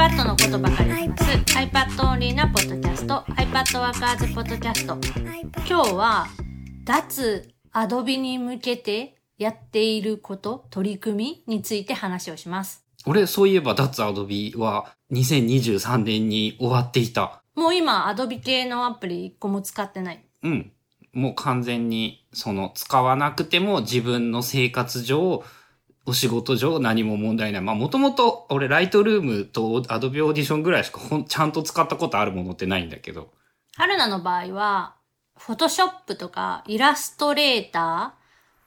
iPad のことばかり話す。iPad オンリーなポッドキャスト。iPad ワーカーズポッドキャスト。今日は脱 Adobe に向けてやっていること取り組みについて話をします。俺、そういえば、脱アドビは2023年に終わっていた。もう今 Adobe 系のアプリ一個も使ってない。うん。もう完全に、その、使わなくても自分の生活上、お仕事上何も問題ない。まあ、もともと、俺、ライトルームとアドビオーディションぐらいしかほん、ちゃんと使ったことあるものってないんだけど。春菜の場合は、フォトショップとかイラストレーター、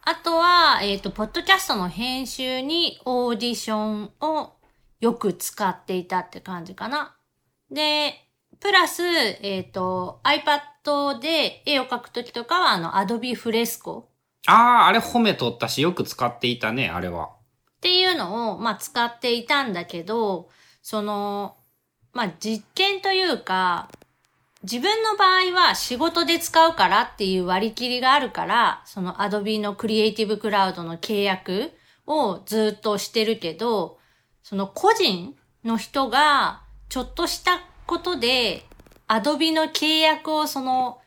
あとは、えっ、と、ポッドキャストの編集にオーディションをよく使っていたって感じかな。で、プラス、えっ、と、iPad で絵を描くときとかは、あの、Adobe Fresco ああ、あれ褒めとったし、よく使っていたね、あれは。っていうのを、まあ、使っていたんだけど、その、まあ、実験というか、自分の場合は仕事で使うからっていう割り切りがあるから、その Adobe のクリエイティブクラウドの契約をずっとしてるけど、その個人の人がちょっとしたことで Adobe の契約をその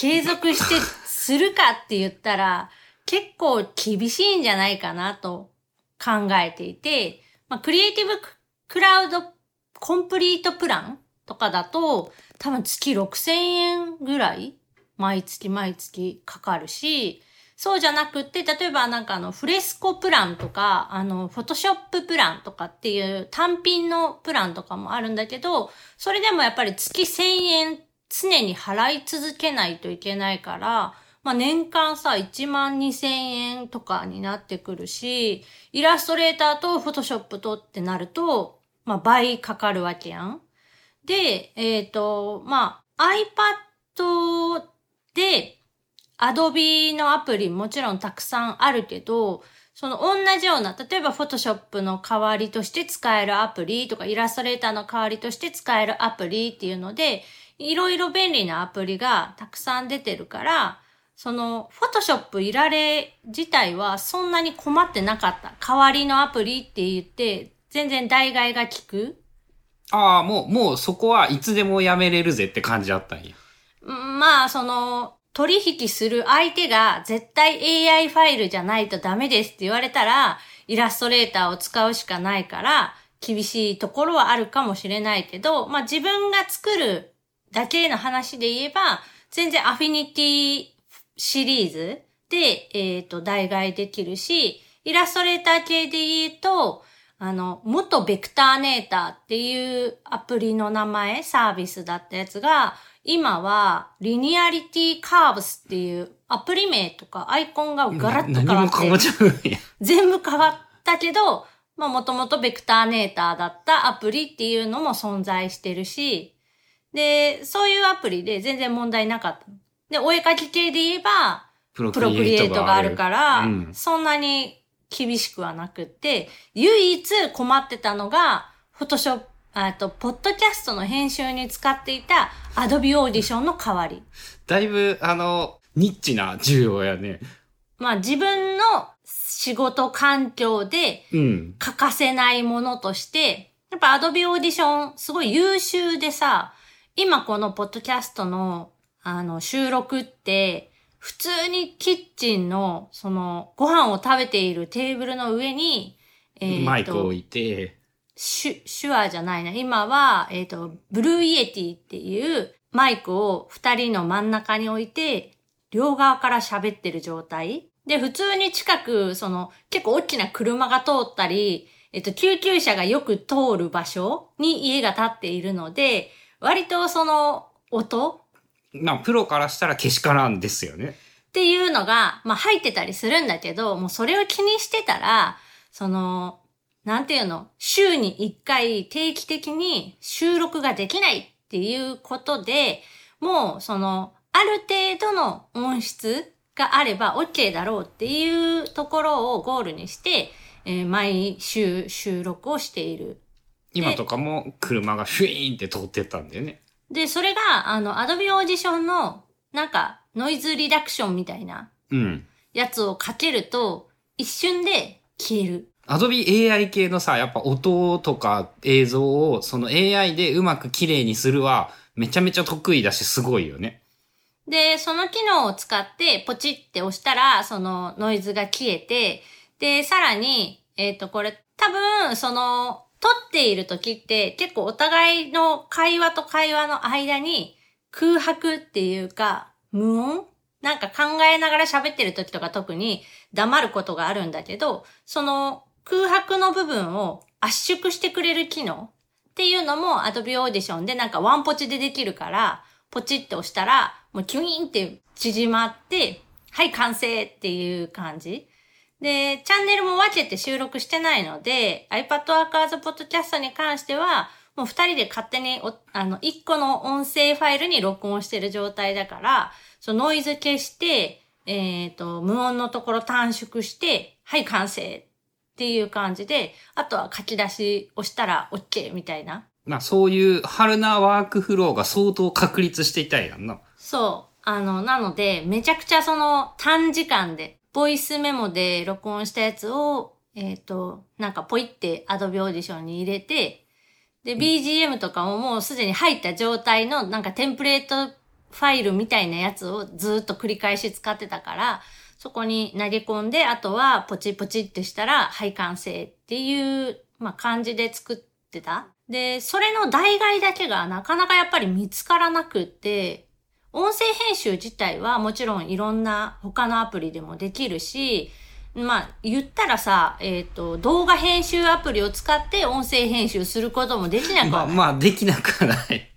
継続してするかって言ったら結構厳しいんじゃないかなと考えていて、まあ、クリエイティブクラウドコンプリートプランとかだと、多分月6000円ぐらい毎月毎月かかるし、そうじゃなくって、例えばなんかあの、フレスコプランとか、あの、フォトショッププランとかっていう単品のプランとかもあるんだけど、それでもやっぱり月1000円常に払い続けないといけないから、まあ年間さ、1万2000円とかになってくるし、イラストレーターとフォトショップとってなると、まあ倍かかるわけやん。で、えっ、と、まあ、iPad で Adobe のアプリもちろんたくさんあるけど、その同じような、例えば Photoshop の代わりとして使えるアプリとか、イラストレーターの代わりとして使えるアプリっていうので、いろいろ便利なアプリがたくさん出てるから、その、Photoshop いられ自体はそんなに困ってなかった。代わりのアプリって言って、全然代替が効く。ああ、もう、もうそこはいつでもやめれるぜって感じだったんや。まあ、その、取引する相手が絶対 AI ファイルじゃないとダメですって言われたら、イラストレーターを使うしかないから、厳しいところはあるかもしれないけど、まあ自分が作るだけの話で言えば、全然アフィニティシリーズで、えっ、と、代替できるし、イラストレーター系で言うと、あの、元ベクターネーターっていうアプリの名前、サービスだったやつが、今は、リニアリティカーブスっていうアプリ名とかアイコンがガラッと変わってっ、ちゃうんや。全部変わったけど、まあもともとベクターネーターだったアプリっていうのも存在してるし、で、そういうアプリで全然問題なかった。で、お絵かき系で言えば、プロクリエイトがあるから、うんそんなに厳しくはなくって、唯一困ってたのが、フォトショップ、あと、ポッドキャストの編集に使っていた Adobe Audition の代わり。だいぶ、あの、ニッチな需要やね。まあ自分の仕事環境でうん。欠かせないものとして、やっぱ Adobe Audition すごい優秀でさ、今このポッドキャストのあの収録って、普通にキッチンのそのご飯を食べているテーブルの上に、えーとマイクを置いて、シュ、 Shure じゃないな。今は、えっ、と、 Blue Yeti っていうマイクを二人の真ん中に置いて、両側から喋ってる状態。で、普通に近く、その、結構大きな車が通ったり、えっ、と、救急車がよく通る場所に家が建っているので、割とその、音？まあ、プロからしたらけしからんですよね。っていうのが、まあ入ってたりするんだけど、もうそれを気にしてたら、その、なんていうの、週に一回定期的に収録ができないっていうことで、もうその、ある程度の音質があれば OK だろうっていうところをゴールにして、えー毎週収録をしている。今とかも車がフィーンって通ってったんだよね。で、それが、あの、Adobe Audition の、なんか、ノイズリダクションみたいなうん。やつをかけると、一瞬で消える。Adobe AI 系のさ、やっぱ音とか映像をその AI でうまく綺麗にするはめちゃめちゃ得意だしすごいよね。で、その機能を使ってポチって押したら、そのノイズが消えて、で、さらに、えっ、と、これ多分、その、撮っている時って結構お互いの会話と会話の間に空白っていうか無音なんか考えながら喋ってる時とか特に黙ることがあるんだけど、その空白の部分を圧縮してくれる機能っていうのも Adobe Audition でなんかワンポチでできるから、ポチって押したらもうキュイーンって縮まって、はい完成っていう感じ。で、チャンネルも分けて収録してないので、iPad Workers Podcast に関しては、もう二人で勝手にあの、一個の音声ファイルに録音してる状態だから、そのノイズ消して、えっ、ー、と、無音のところ短縮して、はい、完成っていう感じで、あとは書き出しをしたら OK みたいな。まあ、そういう春なワークフローが相当確立していたいやんな。そう。あの、なので、めちゃくちゃその短時間で、ボイスメモで録音したやつを、えっ、ー、と、なんかポイって Adobe Audition に入れて、で、BGM とかももうすでに入った状態のなんかテンプレートファイルみたいなやつをずっと繰り返し使ってたから、そこに投げ込んで、あとはポチポチってしたら、はい、完成っていう、まあ、感じで作ってた。で、それの代替だけがなかなかやっぱり見つからなくって、音声編集自体はもちろんいろんな他のアプリでもできるし、まあ、言ったらさ、えっ、ー、と、動画編集アプリを使って音声編集することもできなくはない。まあ、まあ、できなくはない。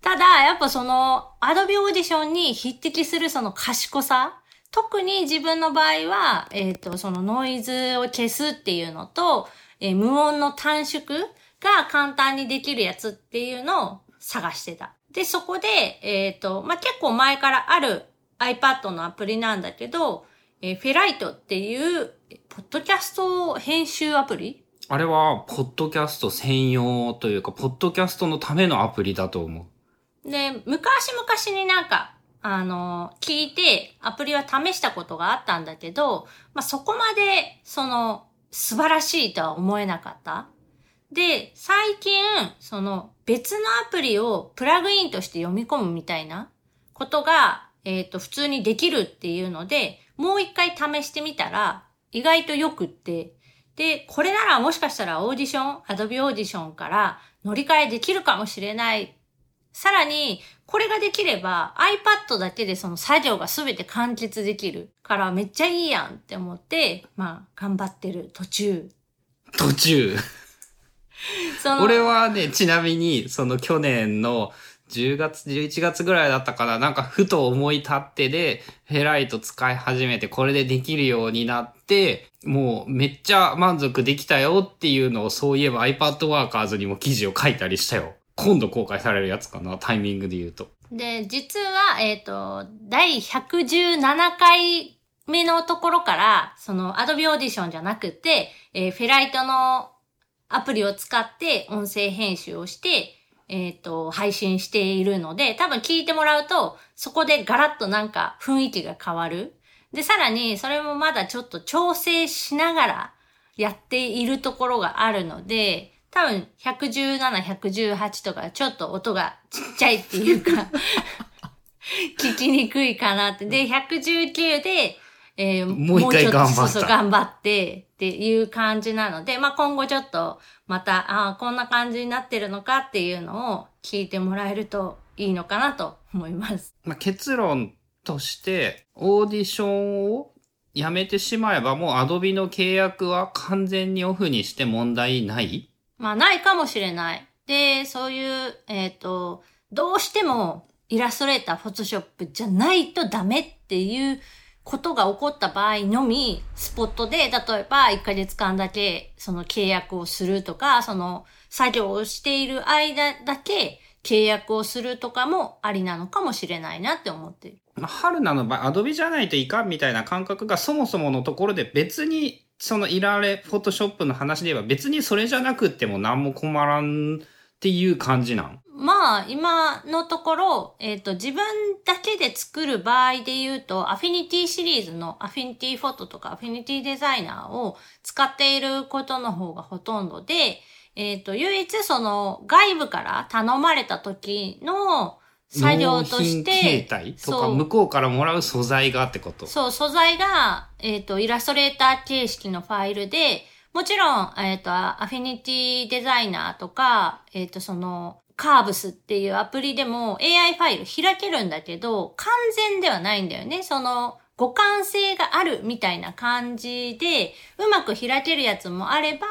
ただ、やっぱその、アドビオーディションに匹敵するその賢さ特に自分の場合は、えっ、ー、と、そのノイズを消すっていうのと、えー、無音の短縮が簡単にできるやつっていうのを探してた。で、そこで、えっ、ー、と、まあ、結構前からある iPad のアプリなんだけど、えー、フェライトっていう、ポッドキャスト編集アプリ？あれは、ポッドキャスト専用というか、ポッドキャストのためのアプリだと思う。で、昔々になんか、あの、聞いて、アプリは試したことがあったんだけど、まあ、そこまで、その、素晴らしいとは思えなかった。で、最近、その別のアプリをプラグインとして読み込むみたいなことが、えっ、ー、と、普通にできるっていうので、もう一回試してみたら、意外とよくって、で、これならもしかしたら Audition、Adobe Audition から乗り換えできるかもしれない。さらに、これができれば iPad だけでその作業がすべて完結できるからめっちゃいいやんって思って、まあ、頑張ってる途中。途中俺はね、ちなみに、その去年の10月、11月ぐらいだったかな、なんかふと思い立ってで、ヘライト使い始めて、これでできるようになって、もうめっちゃ満足できたよっていうのをそういえば iPad Workers にも記事を書いたりしたよ。今度公開されるやつかな、タイミングで言うと。で、実は、えっ、ー、と、第117回目のところから、その Adobe Audition じゃなくて、えー、フェライトのアプリを使って音声編集をして、えっ、ー、と、配信しているので、多分聞いてもらうと、そこでガラッとなんか雰囲気が変わる。で、さらに、それもまだちょっと調整しながらやっているところがあるので、多分117、118とかちょっと音がちっちゃいっていうか 聞きにくいかなって。で、119で、えー、もう一回頑張った。そうそう、頑張ってっていう感じなので、まあ、今後ちょっとまた、ああ、こんな感じになってるのかっていうのを聞いてもらえるといいのかなと思います。まあ、結論として、オーディションをやめてしまえばもうアドビの契約は完全にオフにして問題ない？まあ、ないかもしれない。で、そういう、えっ、ー、と、どうしてもイラストレーター、フォトショップじゃないとダメっていうことが起こった場合のみ、スポットで、例えば1ヶ月間だけその契約をするとか、その作業をしている間だけ契約をするとかもありなのかもしれないなって思ってる。まあ、春菜の場合、アドビじゃないといかんみたいな感覚がそもそものところで別に、そのいられ、フォトショップの話で言えば別にそれじゃなくても何も困らんっていう感じなん？まあ、今のところ、えっ、と、自分だけで作る場合で言うと、アフィニティシリーズのアフィニティフォトとかアフィニティデザイナーを使っていることの方がほとんどで、えっ、と、唯一その外部から頼まれた時の作業として、とか、向こうからもらう素材がってこと？そう、素材が、えっ、と、イラストレーター形式のファイルで、もちろん、えっ、と、アフィニティデザイナーとか、えっ、と、その、カーブスっていうアプリでも AI ファイル開けるんだけど、完全ではないんだよね。その、互換性があるみたいな感じで、うまく開けるやつもあれば、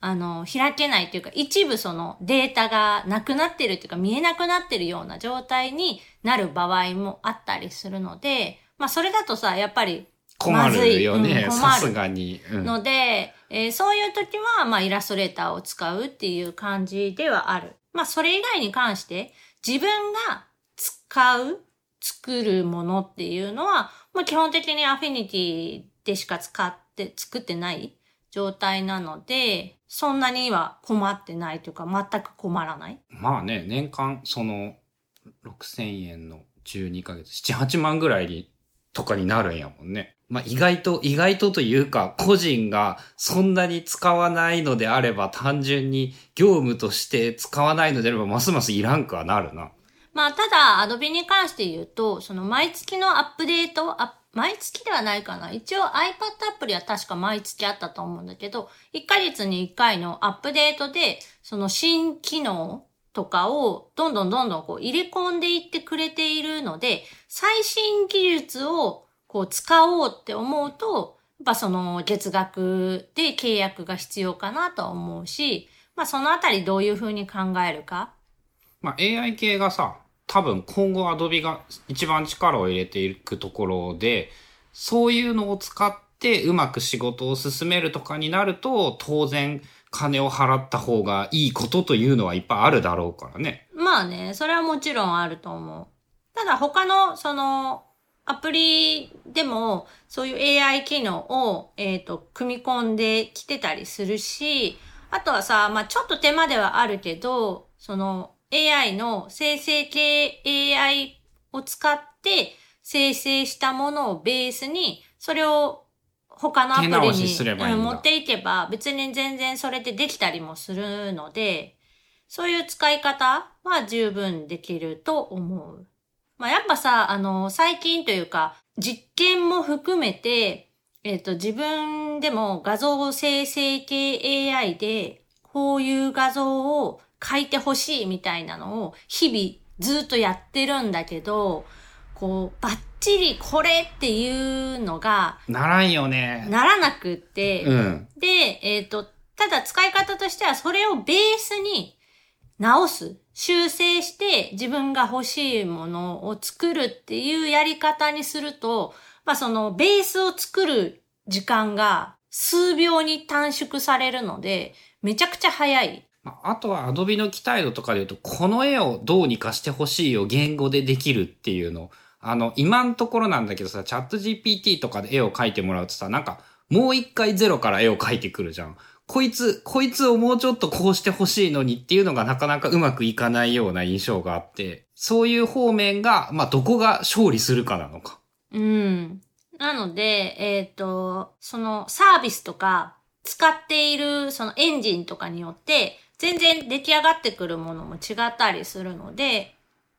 あの、開けないというか、一部そのデータがなくなってるっていうか、見えなくなってるような状態になる場合もあったりするので、まあ、それだとさ、やっぱり困るよね。さすがに。うんので、えーそういう時は、まあ、イラストレーターを使うっていう感じではある。まあ、それ以外に関して、自分が使う、作るものっていうのは、まあ、基本的にアフィニティでしか使って、作ってない状態なので、そんなには困ってないというか、全く困らない。まあね、年間、その、6000円の12ヶ月、7、8万ぐらいに、とかになるんやもんね。まあ意外と、意外とというか、個人がそんなに使わないのであれば、単純に業務として使わないのであれば、ますますいらんくはなるな。まあ、ただ、アドビに関して言うと、その毎月のアップデート、あ毎月ではないかな。一応 iPad アプリは確か毎月あったと思うんだけど、1ヶ月に1回のアップデートで、その新機能とかをどんどんどんどんこう入れ込んでいってくれているので、最新技術をこう使おうって思うと、やっぱその月額で契約が必要かなとは思うし、まあそのあたりどういうふうに考えるか？まあ AI 系がさ、多分今後 Adobe が一番力を入れていくところで、そういうのを使ってうまく仕事を進めるとかになると、当然金を払った方がいいことというのはいっぱいあるだろうからね。まあね、それはもちろんあると思う。ただ他の、その、アプリでも、そういう AI 機能を、えっ、と、組み込んできてたりするし、あとはさ、まあちょっと手間ではあるけど、その AI の生成系 AI を使って生成したものをベースに、それを他のアプリに持っていけば、別に全然それでできたりもするので、そういう使い方は十分できると思う。まあ、やっぱさ、あの、最近というか、実験も含めて、えっ、と、自分でも画像生成系 AI で、こういう画像を描いてほしいみたいなのを日々ずっとやってるんだけど、こう、バッチリこれっていうのがならんよね。ならなくって、うん。で、えっ、と、ただ使い方としてはそれをベースに直す、修正して自分が欲しいものを作るっていうやり方にすると、まあそのベースを作る時間が数秒に短縮されるので、めちゃくちゃ早い。まああとは Adobe の期待度とかで言うと、この絵をどうにかしてほしいを言語でできるっていうの。あの、今のところなんだけどさ、チャット GPT とかで絵を描いてもらうとさ、なんか、もう一回ゼロから絵を描いてくるじゃん。こいつ、こいつをもうちょっとこうしてほしいのにっていうのがなかなかうまくいかないような印象があって、そういう方面が、まあ、どこが勝利するかなのか。うん。なので、えっ、と、そのサービスとか使っているそのエンジンとかによって全然出来上がってくるものも違ったりするので、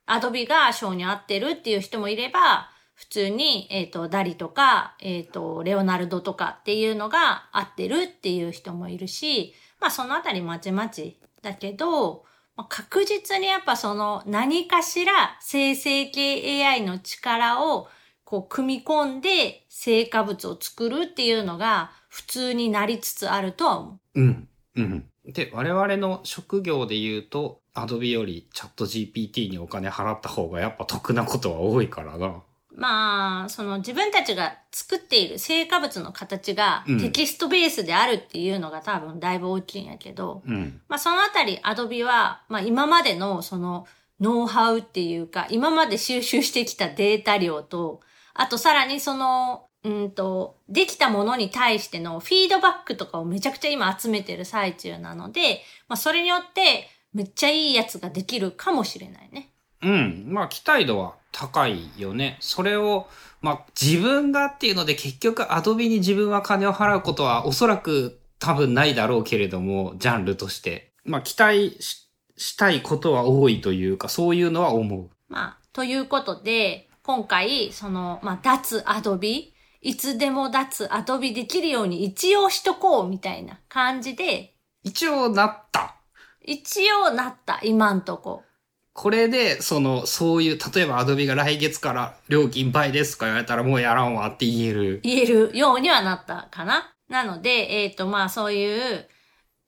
Adobe が性に合ってるっていう人もいれば、普通に、えっ、と、ダリとか、えっ、と、レオナルドとかっていうのが合ってるっていう人もいるし、まあそのあたりまちまちだけど、まあ確実にやっぱその何かしら生成系 AI の力をこう組み込んで成果物を作るっていうのが普通になりつつあるとは思う。うん。うん。で、我々の職業で言うと、Adobe よりチャット GPT にお金払った方がやっぱ得なことは多いからな。まあ、その自分たちが作っている成果物の形がうんテキストベースであるっていうのが多分だいぶ大きいんやけど、うん。まあそのあたり Adobe は、まあ今までのそのノウハウっていうか、今まで収集してきたデータ量と、あとさらにその、うんと、できたものに対してのフィードバックとかをめちゃくちゃ今集めてる最中なので、まあそれによって、めっちゃいいやつができるかもしれないね。うん。まあ、期待度は高いよね。それを、まあ、自分がっていうので結局アドビに自分は金を払うことはおそらく多分ないだろうけれども、ジャンルとして。まあ、期待ししたいことは多いというか、そういうのは思う。まあ、ということで、今回、その、まあ、脱アドビ、いつでも脱アドビできるように一応しとこうみたいな感じで、一応なった。一応なった、今んとこ。これで、その、そういう、例えばアドビが来月から料金倍ですとか言われたらもうやらんわって言える。言えるようにはなったかな。なので、えっ、と、まあそういう、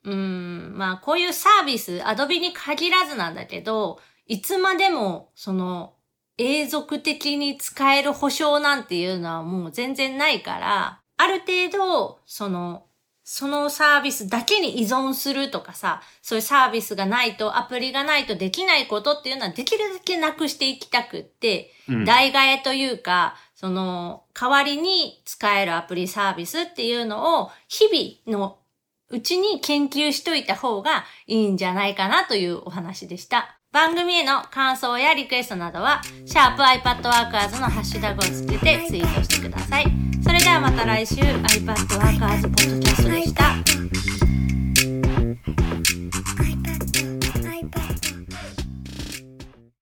うーん、まあこういうサービス、アドビに限らずなんだけど、いつまでも、その、永続的に使える保証なんていうのはもう全然ないから、ある程度、その、そのサービスだけに依存するとかさ、そういうサービスがないと、アプリがないとできないことっていうのはできるだけなくしていきたくって、うん代替えというか、その、代わりに使えるアプリサービスっていうのを、日々のうちに研究しといた方がいいんじゃないかなというお話でした。番組への感想やリクエストなどは、シャープ i p a d w o r k e r s のハッシュタグをつけてツイートしてください。それではまた来週 iPadWorkers ポッドキャストでした。